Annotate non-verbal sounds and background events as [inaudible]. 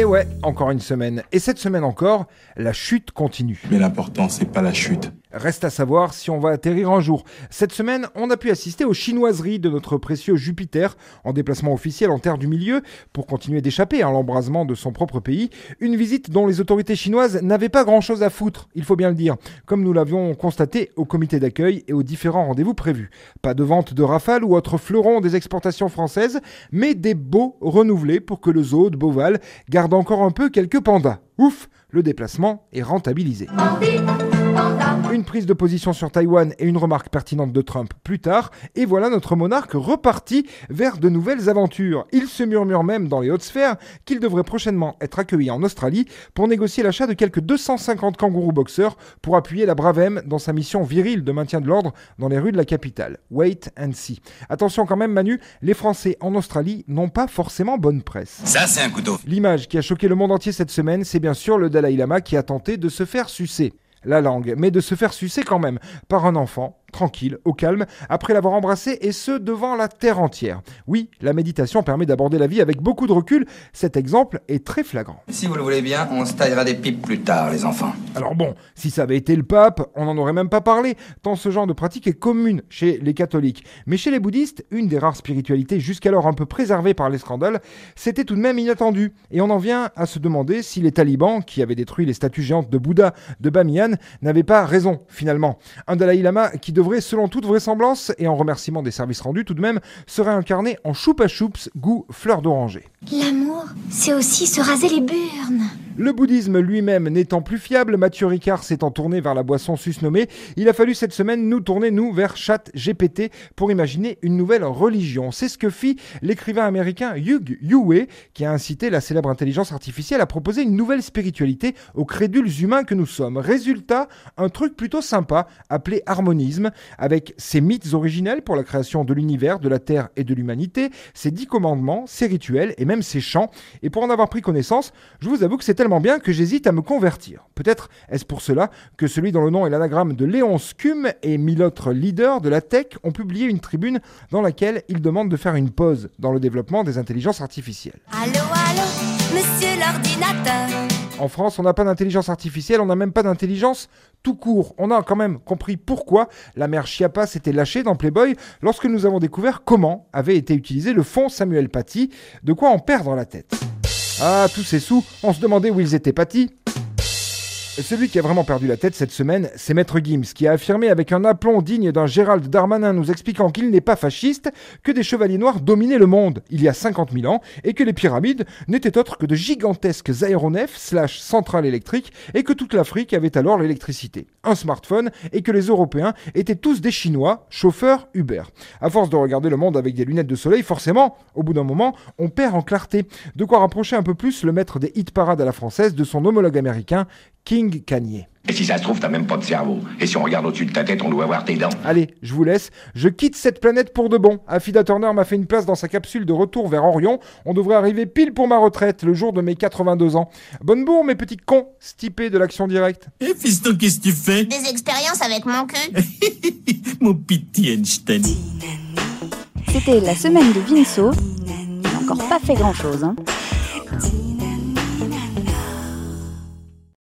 Et ouais, encore une semaine. Et cette semaine encore, la chute continue. Mais l'important, c'est pas la chute. Reste à savoir si on va atterrir un jour. Cette semaine, on a pu assister aux chinoiseries de notre précieux Jupiter, en déplacement officiel en terre du milieu, pour continuer d'échapper à l'embrasement de son propre pays. Une visite dont les autorités chinoises n'avaient pas grand chose à foutre, il faut bien le dire, comme nous l'avions constaté au comité d'accueil et aux différents rendez-vous prévus. Pas de vente de rafales ou autres fleurons des exportations françaises, mais des beaux renouvelés pour que le zoo de Beauval garde encore un peu quelques pandas. Ouf, le déplacement est rentabilisé. Une prise de position sur Taïwan et une remarque pertinente de Trump plus tard, et voilà notre monarque reparti vers de nouvelles aventures. Il se murmure même dans les hautes sphères qu'il devrait prochainement être accueilli en Australie pour négocier l'achat de quelques 250 kangourous boxeurs pour appuyer la Bravem dans sa mission virile de maintien de l'ordre dans les rues de la capitale. Wait and see. Attention quand même Manu, les Français en Australie n'ont pas forcément bonne presse. Ça, c'est un couteau. L'image qui a choqué le monde entier cette semaine, c'est bien sûr le Dalai Lama qui a tenté de se faire sucer la langue, mais de se faire sucer quand même par un enfant tranquille, au calme, après l'avoir embrassé, et ce, devant la terre entière. Oui, la méditation permet d'aborder la vie avec beaucoup de recul, cet exemple est très flagrant. Si vous le voulez bien, on se taillera des pipes plus tard, les enfants. Alors bon, si ça avait été le pape, on n'en aurait même pas parlé, tant ce genre de pratique est commune chez les catholiques. Mais chez les bouddhistes, une des rares spiritualités jusqu'alors un peu préservées par les scandales, c'était tout de même inattendu. Et on en vient à se demander si les talibans, qui avaient détruit les statues géantes de Bouddha de Bamiyan, n'avaient pas raison, finalement. Un Dalai Lama qui devrait, selon toute vraisemblance, et en remerciement des services rendus tout de même, serait incarné en choupa choups goût fleur d'oranger. L'amour, c'est aussi se raser les burnes. Le bouddhisme lui-même n'étant plus fiable, Mathieu Ricard s'étant tourné vers la boisson susnommée, il a fallu cette semaine nous tourner, nous, vers Chat GPT pour imaginer une nouvelle religion. C'est ce que fit l'écrivain américain Hugh Yue, qui a incité la célèbre intelligence artificielle à proposer une nouvelle spiritualité aux crédules humains que nous sommes. Résultat, un truc plutôt sympa, appelé harmonisme, avec ses mythes originels pour la création de l'univers, de la Terre et de l'humanité, ses dix commandements, ses rituels et même ses chants. Et pour en avoir pris connaissance, je vous avoue que c'est tellement bien que j'hésite à me convertir. Peut-être est-ce pour cela que celui dont le nom est l'anagramme de Léon Scum et mille autres leaders de la tech ont publié une tribune dans laquelle ils demandent de faire une pause dans le développement des intelligences artificielles. Allô, allô, monsieur l'ordinateur. En France, on n'a pas d'intelligence artificielle, on n'a même pas d'intelligence tout court. On a quand même compris pourquoi la mère Chiappa s'était lâchée dans Playboy lorsque nous avons découvert comment avait été utilisé le fond Samuel Paty, de quoi en perdre la tête. Ah, tous ces sous, on se demandait où ils étaient Paty. Celui qui a vraiment perdu la tête cette semaine, c'est Maître Gims, qui a affirmé avec un aplomb digne d'un Gérald Darmanin nous expliquant qu'il n'est pas fasciste, que des chevaliers noirs dominaient le monde il y a 50 000 ans, et que les pyramides n'étaient autres que de gigantesques aéronefs slash centrales électriques, et que toute l'Afrique avait alors l'électricité, un smartphone, et que les Européens étaient tous des Chinois, chauffeurs Uber. À force de regarder le monde avec des lunettes de soleil, forcément, au bout d'un moment, on perd en clarté. De quoi rapprocher un peu plus le maître des hit parades à la française de son homologue américain, King Kanye. Et si ça se trouve, t'as même pas de cerveau. Et si on regarde au-dessus de ta tête, on doit voir tes dents. Allez, je vous laisse. Je quitte cette planète pour de bon. Affida Turner m'a fait une place dans sa capsule de retour vers Orion. On devrait arriver pile pour ma retraite, le jour de mes 82 ans. Bonne bourre, mes petits cons, stipés de l'action directe. Eh, fiston, qu'est-ce que tu fais? Des expériences avec mon cul. [laughs] Mon petit Einstein. C'était la semaine de Vinceau. Il n'a encore pas fait grand-chose. Hein.